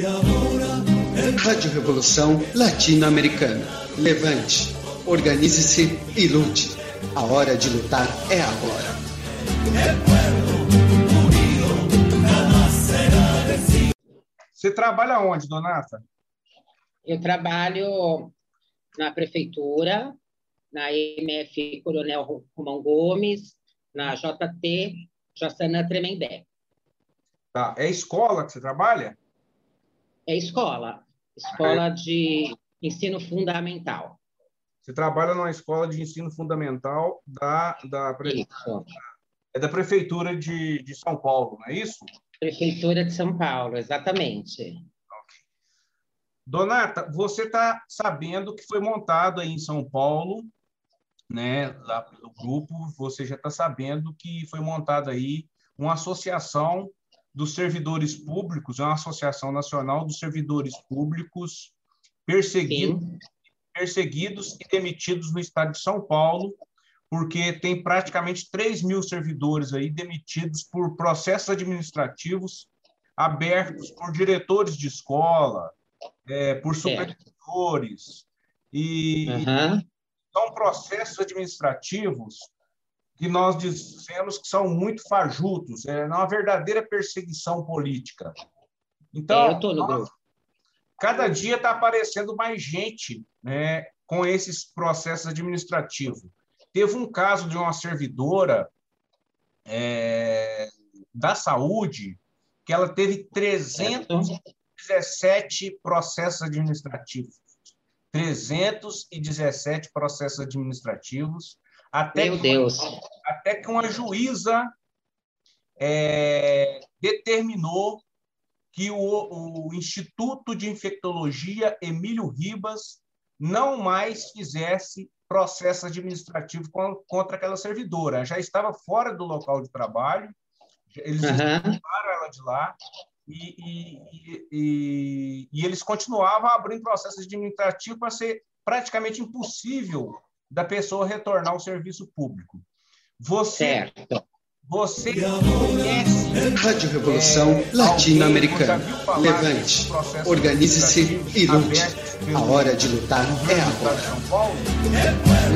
Rádio Revolução Latino-Americana. Levante, organize-se e lute. A hora de lutar é agora. Você trabalha onde, Donata? Eu trabalho na prefeitura, na MF Coronel Romão Gomes, na JT Jaçanã Tremembé. Tá. É escola que você trabalha? É escola. Escola é. de ensino fundamental. Você trabalha numa escola de ensino fundamental da, da, é da Prefeitura de, de São Paulo, não é isso? Prefeitura de São Paulo, exatamente. Donata, você está sabendo que foi montado aí em São Paulo, né, lá pelo grupo, você já está sabendo que foi montada aí uma associação dos servidores públicos, uma associação nacional dos servidores públicos perseguidos, perseguidos e demitidos no estado de São Paulo, porque tem praticamente 3 mil servidores aí demitidos por processos administrativos abertos por diretores de escola, é, por supervisores, e uhum. são processos administrativos que nós dizemos que são muito fajutos, é uma verdadeira perseguição política. Então, é, nós, cada dia está aparecendo mais gente né, com esses processos administrativos. Teve um caso de uma servidora é, da saúde que ela teve 317 processos administrativos. 317 processos administrativos até Meu que, Deus. Até que uma juíza é, determinou que o, o, Instituto de Infectologia Emílio Ribas não mais fizesse processo administrativo contra aquela servidora. Já estava fora do local de trabalho, eles uhum. expulsaram ela de lá e, e, e, e, eles continuavam abrindo processo administrativo para ser praticamente impossível da pessoa retornar ao serviço público. Você, certo. você conhece Rádio Revolução é, Latino-Americana. Levante, organize-se e lute. A hora de lutar é agora.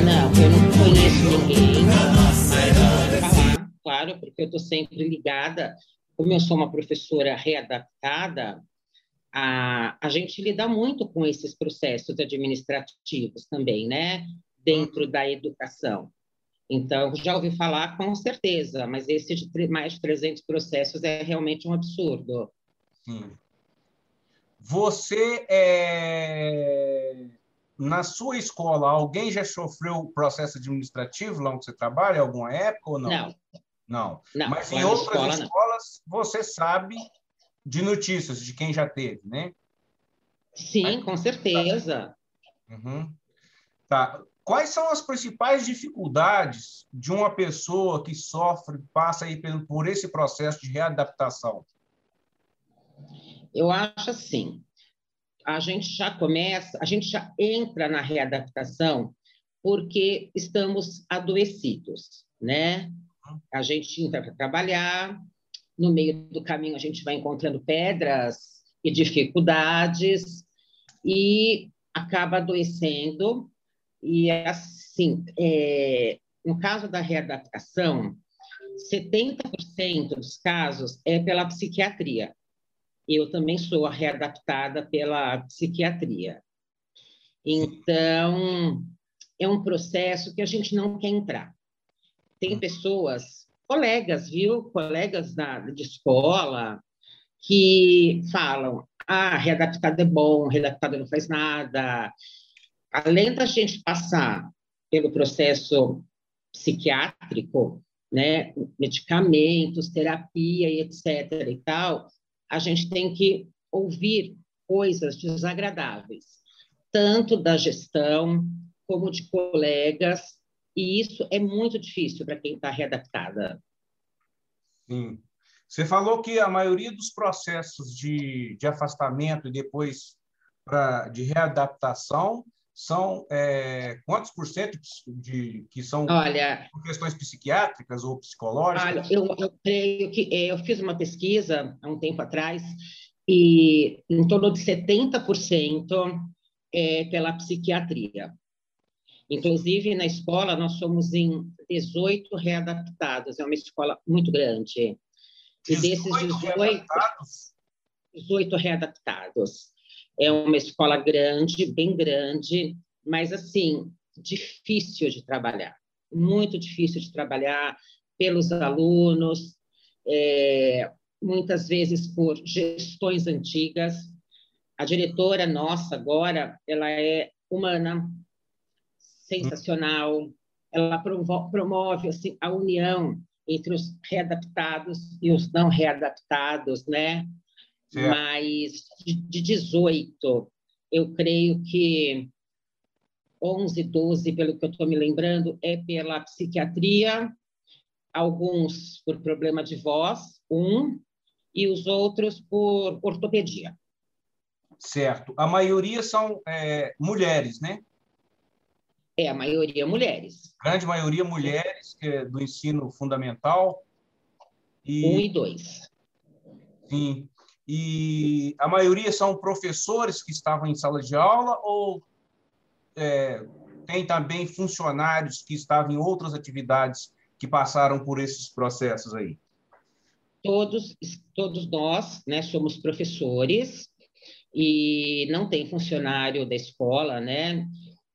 Não, eu não conheço ninguém. Falar, claro, porque eu estou sempre ligada. Como eu sou uma professora readaptada, a, a gente lida muito com esses processos administrativos também, né? Dentro da educação. Então, já ouvi falar com certeza, mas esse de mais de 300 processos é realmente um absurdo. Sim. Você, é... na sua escola, alguém já sofreu processo administrativo lá onde você trabalha, alguma época ou não? Não. Não. não mas em outras escola, escolas, não. você sabe de notícias de quem já teve, né? Sim, com certeza. Uhum. Tá. Quais são as principais dificuldades de uma pessoa que sofre, passa aí por esse processo de readaptação? Eu acho assim, a gente já começa, a gente já entra na readaptação porque estamos adoecidos, né? A gente entra para trabalhar, no meio do caminho a gente vai encontrando pedras e dificuldades e acaba adoecendo e, assim, é, no caso da readaptação, 70% dos casos é pela psiquiatria. Eu também sou readaptada pela psiquiatria. Então, é um processo que a gente não quer entrar. Tem pessoas, colegas, viu? Colegas da, de escola, que falam: ah, readaptado é bom, readaptado não faz nada, além da gente passar pelo processo psiquiátrico, né, medicamentos, terapia e etc e tal, a gente tem que ouvir coisas desagradáveis, tanto da gestão como de colegas, e isso é muito difícil para quem está readaptada. Sim. Você falou que a maioria dos processos de, de afastamento e depois pra, de readaptação são é, quantos por cento de que são olha, questões psiquiátricas ou psicológicas? Olha, eu, eu creio que é, eu fiz uma pesquisa há um tempo atrás e em torno de 70% é pela psiquiatria. Inclusive, na escola, nós somos em 18 readaptados, é uma escola muito grande. E desses 18, 18, 18 readaptados. É uma escola grande, bem grande, mas, assim, difícil de trabalhar. Muito difícil de trabalhar pelos alunos, é, muitas vezes por gestões antigas. A diretora nossa agora, ela é humana, sensacional. Ela promove assim a união entre os readaptados e os não readaptados, né? Certo. Mas de 18, eu creio que 11, 12, pelo que eu estou me lembrando, é pela psiquiatria, alguns por problema de voz, um, e os outros por ortopedia. Certo. A maioria são é, mulheres, né? É, a maioria mulheres. Grande maioria mulheres é do ensino fundamental. E... Um e dois. Sim. E a maioria são professores que estavam em sala de aula ou é, tem também funcionários que estavam em outras atividades que passaram por esses processos aí? Todos, todos nós né, somos professores e não tem funcionário da escola, né?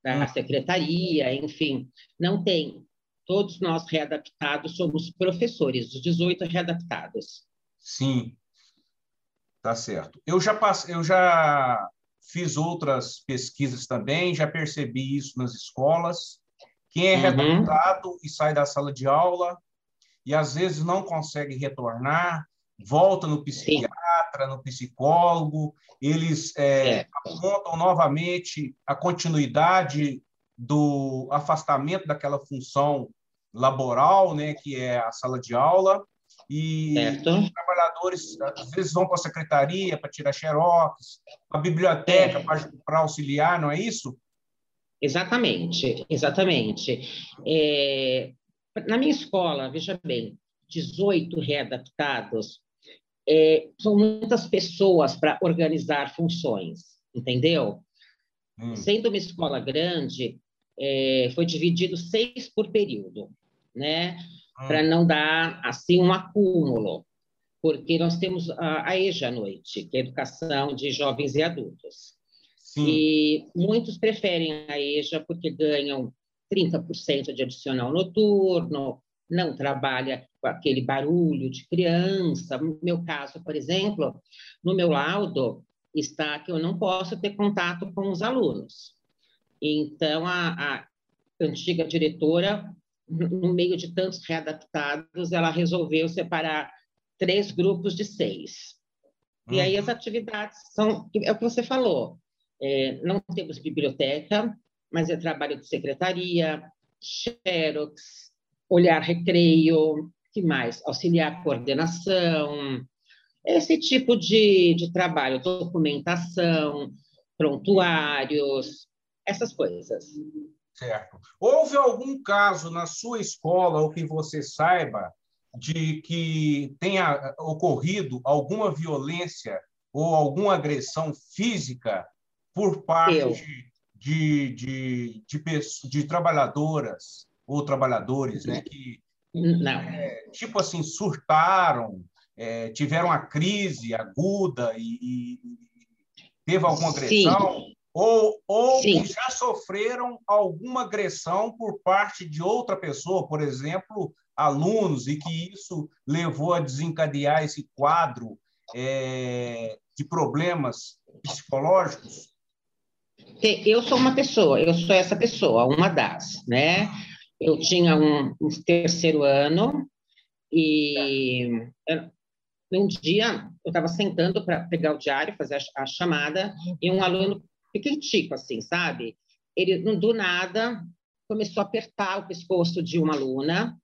da hum. secretaria, enfim, não tem. Todos nós readaptados somos professores, os 18 readaptados. Sim, tá certo. Eu já passei, eu já fiz outras pesquisas também, já percebi isso nas escolas. Quem é uhum. e sai da sala de aula e às vezes não consegue retornar, volta no psiquiatra, Sim. no psicólogo, eles é, apontam novamente a continuidade do afastamento daquela função laboral, né, que é a sala de aula, e certo. Trabalhadores às vezes vão para a secretaria para tirar xerox, a biblioteca é. para auxiliar, não é isso? Exatamente, exatamente. É, na minha escola, veja bem, 18 readaptados, é, são muitas pessoas para organizar funções, entendeu? Hum. Sendo uma escola grande, é, foi dividido seis por período, né? Hum. Para não dar assim um acúmulo, porque nós temos a, a EJA à noite, que é a Educação de Jovens e Adultos. Sim. E muitos preferem a EJA porque ganham 30% de adicional noturno, não trabalha com aquele barulho de criança. No meu caso, por exemplo, no meu laudo está que eu não posso ter contato com os alunos. Então, a, a antiga diretora, no meio de tantos readaptados, ela resolveu separar três grupos de seis. Uhum. E aí as uhum. atividades são, é o que você falou, é, não temos biblioteca, mas é trabalho de secretaria, xerox, olhar recreio, que mais? Auxiliar coordenação, esse tipo de, de trabalho, documentação, prontuários, essas coisas. Certo. Houve algum caso na sua escola, ou que você saiba, de que tenha ocorrido alguma violência ou alguma agressão física por parte de, de, de, de, trabalhadoras ou trabalhadores, né, que não. É, tipo assim surtaram, é, tiveram uma crise aguda e, teve alguma agressão ou ou já sofreram alguma agressão por parte de outra pessoa, por exemplo, alunos e que isso levou a desencadear esse quadro é, de problemas psicológicos? Eu sou uma pessoa, eu sou essa pessoa, uma das, né? eu tinha um, um terceiro ano e um dia eu estava sentando para pegar o diário, fazer a, a, chamada, e um aluno pequenininho, assim, sabe? Ele, do nada, começou a apertar o pescoço de uma aluna,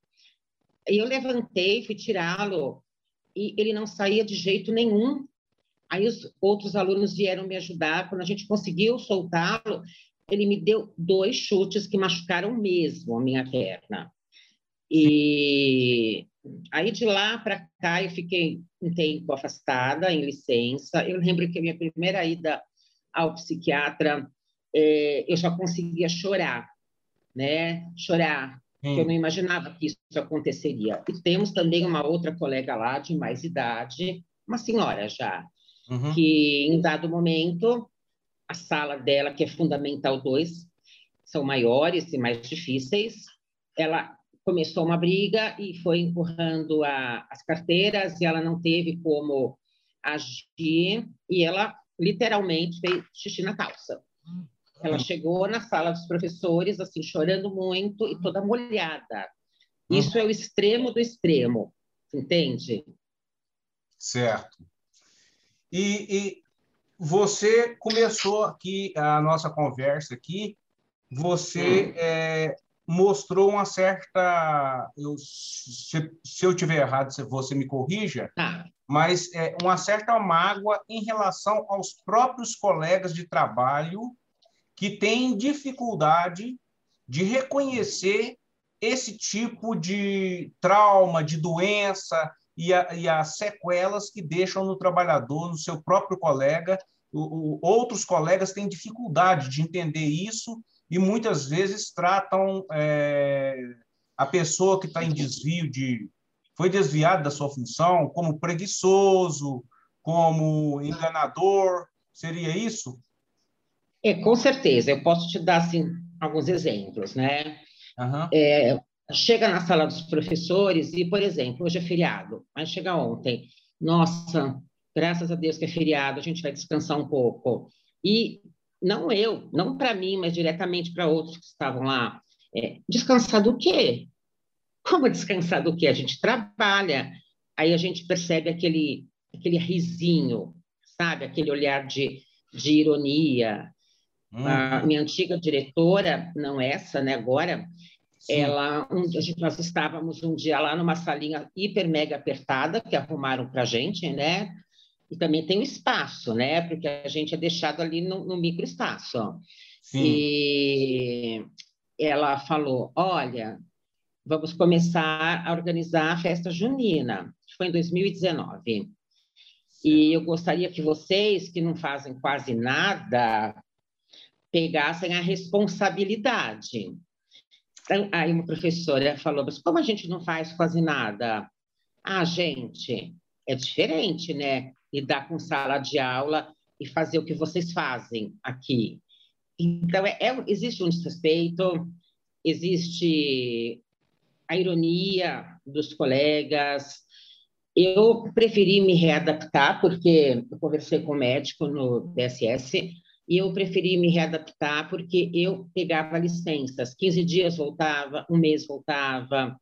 eu levantei, fui tirá-lo, e ele não saía de jeito nenhum. Aí os outros alunos vieram me ajudar, quando a gente conseguiu soltá-lo, ele me deu dois chutes que machucaram mesmo a minha perna. E Aí de lá para cá eu fiquei um tempo afastada, em licença. Eu lembro que a minha primeira ida ao psiquiatra, é, eu já conseguia chorar, né? Chorar, hum. eu não imaginava que isso aconteceria. E temos também uma outra colega lá de mais idade, uma senhora já, uhum. que em dado momento a sala dela, que é Fundamental 2, são maiores e mais difíceis, ela começou uma briga e foi empurrando a, as carteiras e ela não teve como agir e ela literalmente fez xixi na calça. Ela chegou na sala dos professores assim chorando muito e toda molhada. Isso é o extremo do extremo, entende? Certo. E, e você começou aqui a nossa conversa aqui, você hum. é, mostrou uma certa. Eu, se, se eu tiver errado, você me corrija, ah. mas é, uma certa mágoa em relação aos próprios colegas de trabalho que têm dificuldade de reconhecer esse tipo de trauma, de doença e, a, e as sequelas que deixam no trabalhador, no seu próprio colega. O, o, outros colegas têm dificuldade de entender isso e muitas vezes tratam é, a pessoa que está em desvio de foi desviado da sua função como preguiçoso, como enganador, seria isso? É, com certeza. Eu posso te dar assim alguns exemplos, né? Uhum. É, chega na sala dos professores e, por exemplo, hoje é feriado, mas chega ontem, nossa, graças a Deus que é feriado, a gente vai descansar um pouco. E não eu, não para mim, mas diretamente para outros que estavam lá. É, descansar do quê? Como descansar do quê? A gente trabalha, aí a gente percebe aquele, aquele risinho, sabe? Aquele olhar de, de ironia. Hum. A minha antiga diretora, não essa, né? Agora, Sim. ela, um, nós estávamos um dia lá numa salinha hiper mega apertada que arrumaram para gente, né? E também tem o espaço, né? Porque a gente é deixado ali no, no microespaço. Sim. E ela falou: olha, vamos começar a organizar a festa junina, que foi em 2019. E eu gostaria que vocês, que não fazem quase nada, pegassem a responsabilidade. Então, aí uma professora falou, mas como a gente não faz quase nada? Ah, gente, é diferente, né? lidar com sala de aula e fazer o que vocês fazem aqui. Então, é, é, existe um desrespeito, existe a ironia dos colegas. Eu preferi me readaptar, porque eu conversei com o médico no DSS, e eu preferi me readaptar porque eu pegava licenças, 15 dias voltava, um mês voltava.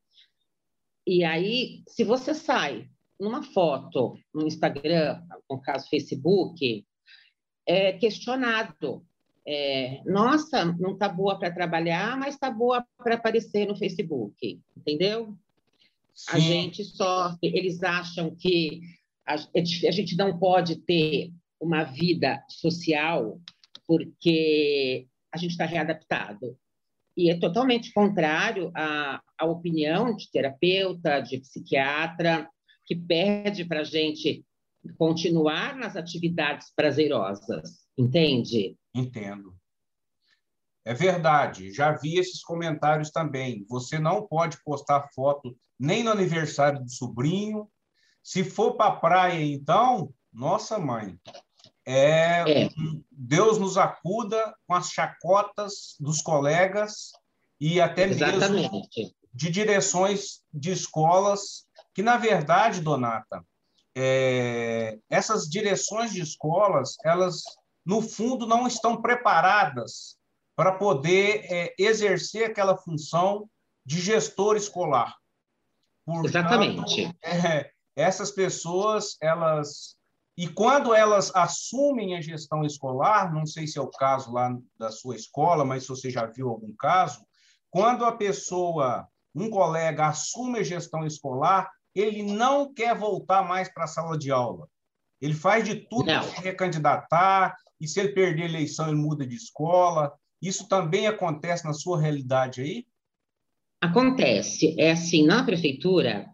E aí, se você sai numa foto no Instagram, no caso Facebook, é questionado. É, Nossa, não está boa para trabalhar, mas está boa para aparecer no Facebook, entendeu? Sim. A gente só, eles acham que a, a gente não pode ter uma vida social porque a gente está readaptado. E é totalmente contrário à, à opinião de terapeuta, de psiquiatra, que pede para a gente continuar nas atividades prazerosas, entende? Entendo. É verdade, já vi esses comentários também. Você não pode postar foto nem no aniversário do sobrinho. Se for para a praia, então, nossa mãe, é, é, Deus nos acuda com as chacotas dos colegas e até Exatamente. mesmo de direções de escolas que, na verdade, Donata, é, essas direções de escolas, elas, no fundo, não estão preparadas para poder é, exercer aquela função de gestor escolar. Portanto, Exatamente. É, essas pessoas, elas... E quando elas assumem a gestão escolar, não sei se é o caso lá da sua escola, mas se você já viu algum caso, quando a pessoa, um colega, assume a gestão escolar, ele não quer voltar mais para a sala de aula. Ele faz de tudo para se recandidatar, e se ele perder a eleição, ele muda de escola. Isso também acontece na sua realidade aí? Acontece. É assim, na prefeitura,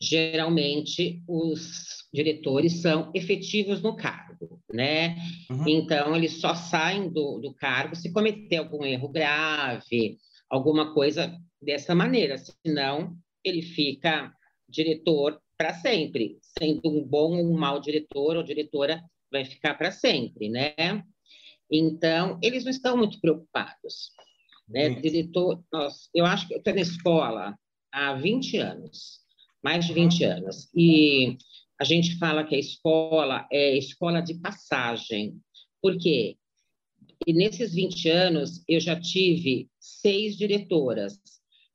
geralmente os diretores são efetivos no cargo, né? Uhum. Então, eles só saem do, do cargo se cometer algum erro grave, alguma coisa dessa maneira, senão ele fica diretor para sempre, sendo um bom ou um mau diretor ou diretora vai ficar para sempre, né? Então, eles não estão muito preocupados. Né? Diretor, nós, eu acho que eu estou na escola há 20 anos, mais de 20 uhum. anos, e a gente fala que a escola é escola de passagem. Por quê? E nesses 20 anos, eu já tive seis diretoras,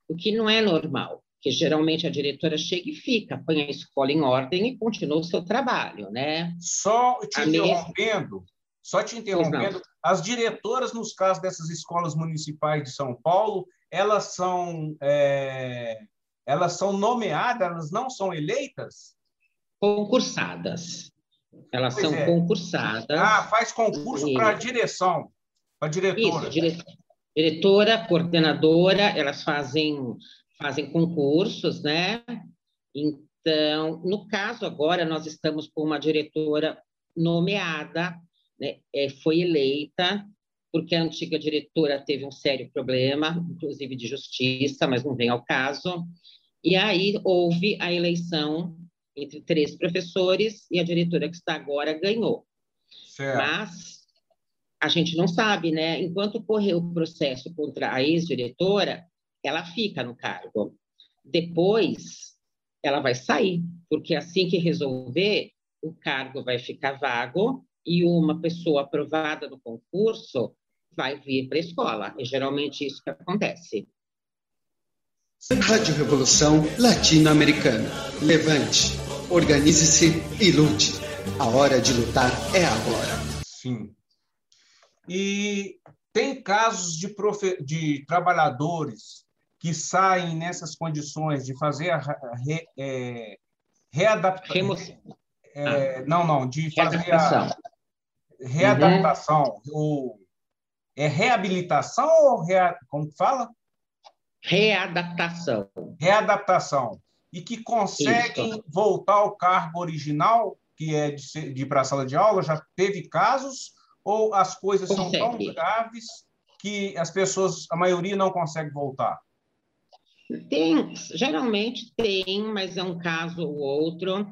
o que não é normal, que geralmente a diretora chega e fica, põe a escola em ordem e continua o seu trabalho, né? Só te a interrompendo, mesma... só te interrompendo, as diretoras, nos casos dessas escolas municipais de São Paulo, elas são, é... elas são nomeadas, elas não são eleitas? Concursadas. Elas pois são é. concursadas. Ah, faz concurso para a direção, para diretora. Isso, dire... diretora, coordenadora, elas fazem fazem concursos, né? Então, no caso agora, nós estamos com uma diretora nomeada, né? É, foi eleita, porque a antiga diretora teve um sério problema, inclusive de justiça, mas não vem ao caso. E aí houve a eleição entre três professores e a diretora que está agora ganhou. Certo. Mas a gente não sabe, né? Enquanto correu o processo contra a ex-diretora, ela fica no cargo. Depois, ela vai sair, porque assim que resolver, o cargo vai ficar vago e uma pessoa aprovada no concurso vai vir para a escola. É geralmente isso que acontece. Rádio Revolução Latino-Americana. Levante, organize-se e lute. A hora de lutar é agora. Sim. E tem casos de, profe... de trabalhadores que saem nessas condições de fazer a re, é, readaptação. É, não, não, de fazer a readaptação. Uhum. é reabilitação ou rea, como fala? Readaptação. Readaptação. E que conseguem Isso. voltar ao cargo original, que é de, de ir para a sala de aula, já teve casos? Ou as coisas Consegue. são tão graves que as pessoas, a maioria, não consegue voltar? Tem, geralmente tem, mas é um caso ou outro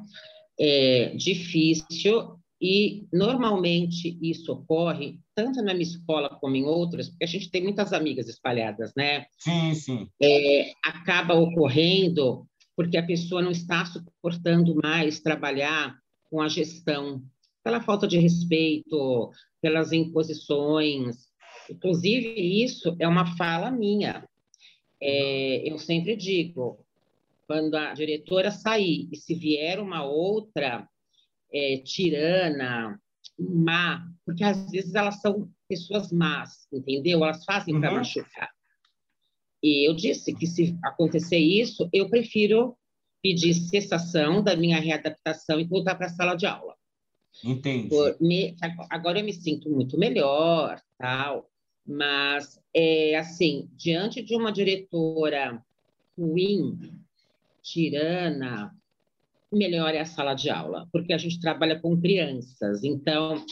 é, difícil e normalmente isso ocorre tanto na minha escola como em outras, porque a gente tem muitas amigas espalhadas, né? Sim, sim. É, acaba ocorrendo porque a pessoa não está suportando mais trabalhar com a gestão, pela falta de respeito, pelas imposições. Inclusive, isso é uma fala minha. É, eu sempre digo, quando a diretora sair e se vier uma outra é, tirana, má, porque às vezes elas são pessoas más, entendeu? Elas fazem uhum. para machucar. E eu disse que se acontecer isso, eu prefiro pedir cessação da minha readaptação e voltar para a sala de aula. Entendi. Me, agora eu me sinto muito melhor, tal. Mas, é, assim, diante de uma diretora ruim, tirana, melhor é a sala de aula, porque a gente trabalha com crianças, então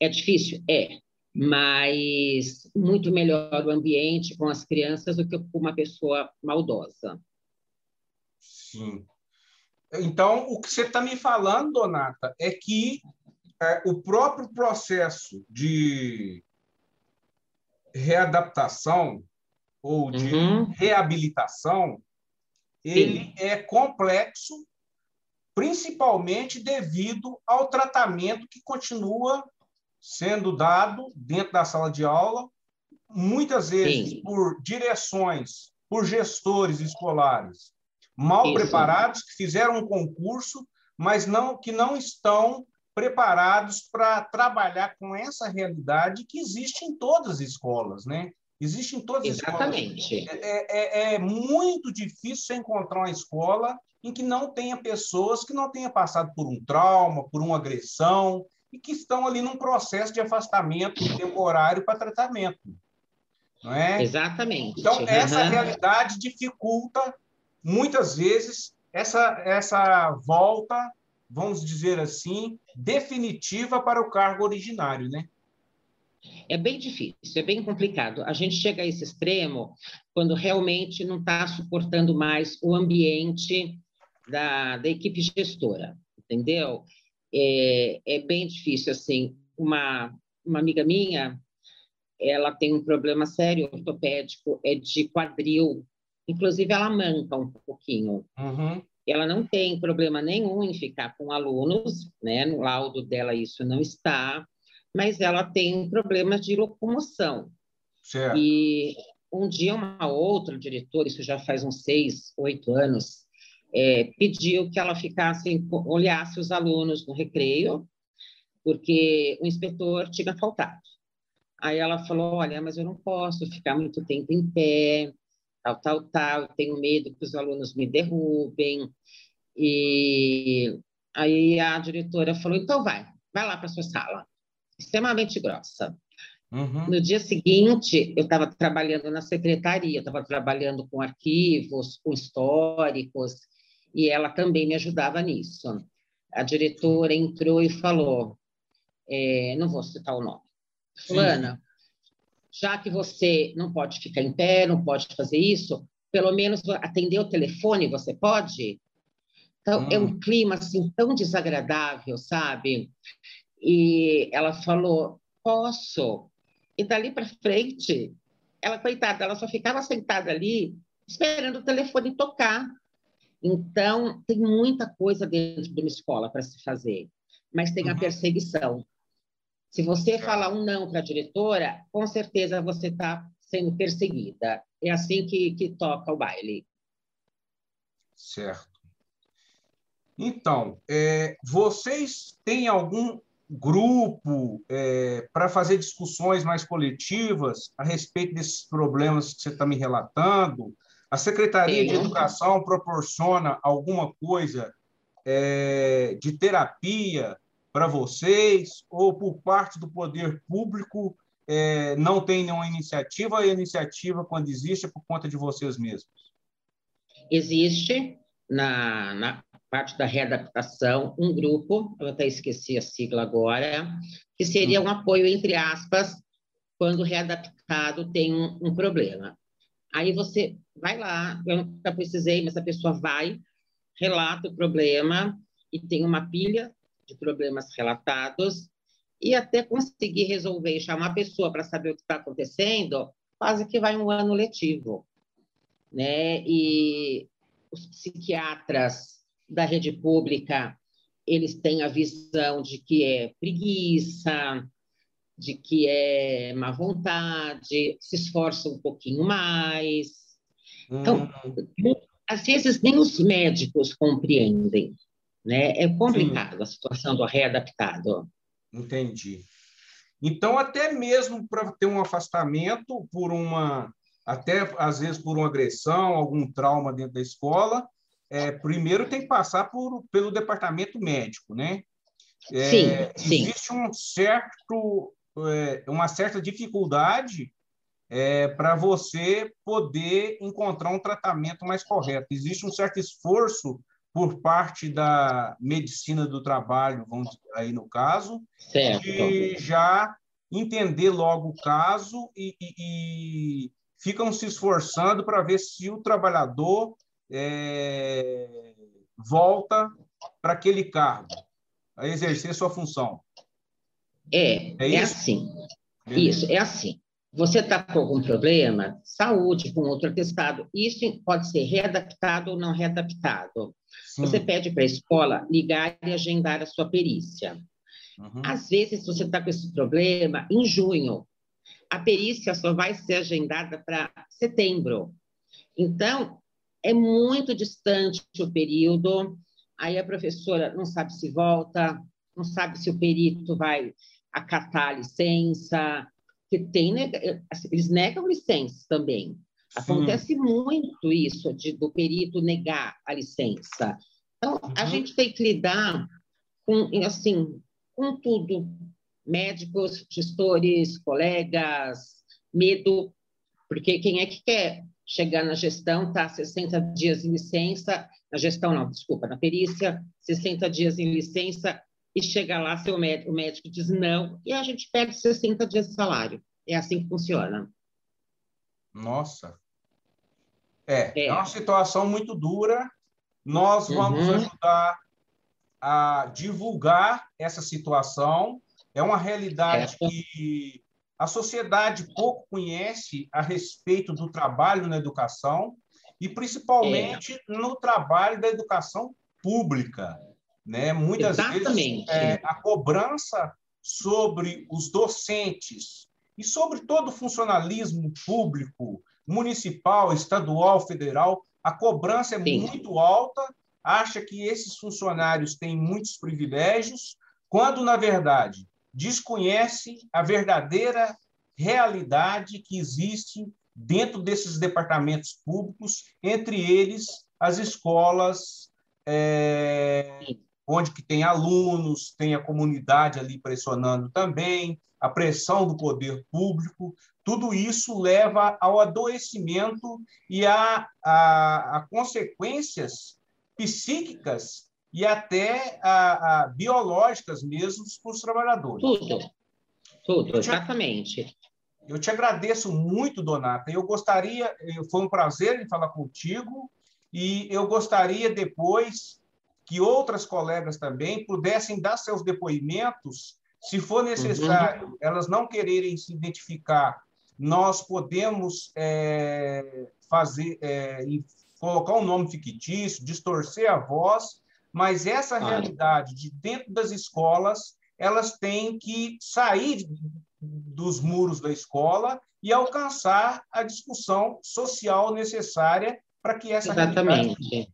é difícil? É, mas muito melhor o ambiente com as crianças do que com uma pessoa maldosa. Sim. Então, o que você está me falando, Donata, é que é, o próprio processo de readaptação ou de uhum. reabilitação, ele Sim. é complexo, principalmente devido ao tratamento que continua sendo dado dentro da sala de aula, muitas vezes Sim. por direções, por gestores escolares mal Isso. preparados que fizeram um concurso, mas não que não estão preparados para trabalhar com essa realidade que existe em todas as escolas, né? Existe em todas as Exatamente. escolas. É, é, é muito difícil encontrar uma escola em que não tenha pessoas que não tenham passado por um trauma, por uma agressão, e que estão ali num processo de afastamento temporário para tratamento. Não é? Exatamente. Então, essa uhum. realidade dificulta, muitas vezes, essa, essa volta, vamos dizer assim, definitiva para o cargo originário, né? É bem difícil, é bem complicado. A gente chega a esse extremo quando realmente não está suportando mais o ambiente da, da equipe gestora, entendeu? É, é bem difícil, assim. Uma, uma amiga minha, ela tem um problema sério ortopédico, é de quadril. Inclusive, ela manca um pouquinho. Uhum. Ela não tem problema nenhum em ficar com alunos, né? No laudo dela isso não está, mas ela tem problemas de locomoção. Certo. E um dia uma outra diretora, isso já faz uns seis, oito anos, é, pediu que ela ficasse, olhasse os alunos no recreio, porque o inspetor tinha faltado. Aí ela falou: Olha, mas eu não posso ficar muito tempo em pé, tal, tal, tal, eu tenho medo que os alunos me derrubem. E aí a diretora falou: Então vai, vai lá para sua sala. Extremamente grossa. Uhum. No dia seguinte, eu estava trabalhando na secretaria, estava trabalhando com arquivos, com históricos, e ela também me ajudava nisso. A diretora entrou e falou: é, não vou citar o nome, Fulana, já que você não pode ficar em pé, não pode fazer isso, pelo menos atender o telefone você pode? Então, hum. é um hum. clima assim tão desagradável, sabe? E ela falou: posso. E dali para frente, ela, coitada, ela só ficava sentada ali, esperando o telefone tocar. Então, tem muita coisa dentro de uma escola para se fazer, mas tem a uhum. perseguição. Se você falar um não para a diretora, com certeza você está sendo perseguida. É assim que, que toca o baile. Certo. Então, é, vocês têm algum grupo é, para fazer discussões mais coletivas a respeito desses problemas que você está me relatando? A Secretaria Sim. de Educação proporciona alguma coisa é, de terapia para vocês ou por parte do poder público é, não tem nenhuma iniciativa? A iniciativa, quando existe, é por conta de vocês mesmos? Existe na, na parte da readaptação um grupo, eu até esqueci a sigla agora, que seria um apoio, entre aspas, quando o readaptado tem um, um problema. Aí você vai lá, eu nunca precisei, mas a pessoa vai, relata o problema e tem uma pilha de problemas relatados e até conseguir resolver e chamar a pessoa para saber o que está acontecendo, quase que vai um ano letivo. Né? E os psiquiatras da rede pública, eles têm a visão de que é preguiça, de que é má vontade, se esforça um pouquinho mais. Então, hum. às vezes nem os médicos compreendem, né? É complicado Sim. a situação do readaptado. Entendi. Então, até mesmo para ter um afastamento por uma, até às vezes por uma agressão, algum trauma dentro da escola, é, primeiro tem que passar por, pelo departamento médico, né? É, sim, sim. Existe um certo é, uma certa dificuldade é, para você poder encontrar um tratamento mais correto. Existe um certo esforço por parte da medicina do trabalho, vamos dizer, aí no caso, certo. de já entender logo o caso e, e, e ficam se esforçando para ver se o trabalhador é, volta para aquele cargo, a exercer sua função. É, é, é assim. Beleza. Isso, é assim. Você está com algum problema, saúde, com outro atestado, isso pode ser readaptado ou não readaptado. Sim. Você pede para a escola ligar e agendar a sua perícia. Uhum. Às vezes, você está com esse problema em junho. A perícia só vai ser agendada para setembro. Então, é muito distante o período. Aí a professora não sabe se volta, não sabe se o perito vai acatar a licença, que tem eles negam licença também. Acontece Sim. muito isso de, do perito negar a licença. Então, uhum. a gente tem que lidar com, assim, com tudo. Médicos, gestores, colegas, medo, porque quem é que quer chegar na gestão, tá 60 dias em licença, na gestão não, desculpa, na perícia, 60 dias em licença, e chega lá, seu médico, o médico diz não, e a gente perde 60 dias de salário. É assim que funciona. Nossa. É, é, é uma situação muito dura. Nós vamos uhum. ajudar a divulgar essa situação. É uma realidade é. que a sociedade pouco conhece a respeito do trabalho na educação e principalmente é. no trabalho da educação pública. Né? Muitas Exatamente. vezes é, a cobrança sobre os docentes e sobre todo o funcionalismo público, municipal, estadual, federal, a cobrança é Sim. muito alta, acha que esses funcionários têm muitos privilégios, quando, na verdade, desconhece a verdadeira realidade que existe dentro desses departamentos públicos, entre eles as escolas, é, onde que tem alunos, tem a comunidade ali pressionando também, a pressão do poder público, tudo isso leva ao adoecimento e a, a, a consequências psíquicas e até a, a biológicas mesmo para os trabalhadores. Tudo, tudo, eu te, exatamente. Eu te agradeço muito, Donata. Eu gostaria, foi um prazer em falar contigo e eu gostaria depois que outras colegas também pudessem dar seus depoimentos, se for necessário, uhum. elas não quererem se identificar, nós podemos é, fazer, é, colocar um nome fictício, distorcer a voz mas essa ah. realidade de dentro das escolas, elas têm que sair dos muros da escola e alcançar a discussão social necessária para que essa Exatamente.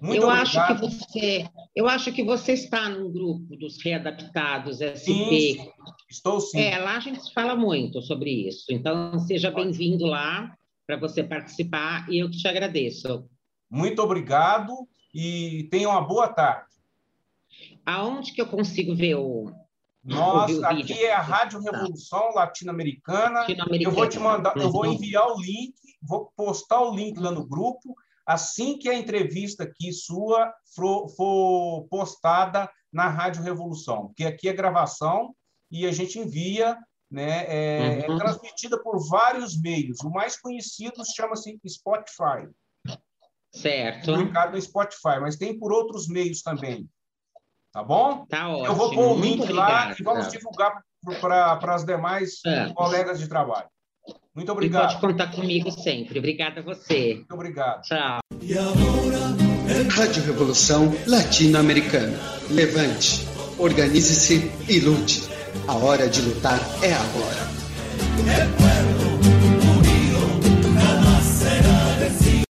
Muito eu acho que você, eu acho que você está num grupo dos readaptados SP. Sim, estou sim. É, lá a gente fala muito sobre isso. Então seja bem-vindo lá para você participar e eu que te agradeço. Muito obrigado e tenha uma boa tarde. Aonde que eu consigo ver o. Nossa, aqui é a Rádio Revolução Latino-Americana. Latino eu vou te mandar, eu vou enviar o link, vou postar o link lá no grupo. Assim que a entrevista aqui sua for, for postada na Rádio Revolução, porque aqui é gravação e a gente envia, né? É, é uhum. é transmitida por vários meios. O mais conhecido chama-se Spotify. Certo. Publicado no Spotify, mas tem por outros meios também. Tá bom? Tá ótimo. Eu vou pôr o link lá e vamos divulgar para as demais é. colegas de trabalho. Muito obrigado. E pode contar comigo sempre. Obrigada a você. Muito obrigado. Tchau. Rádio Revolução Latino-Americana. Levante, organize-se e lute. A hora de lutar é agora.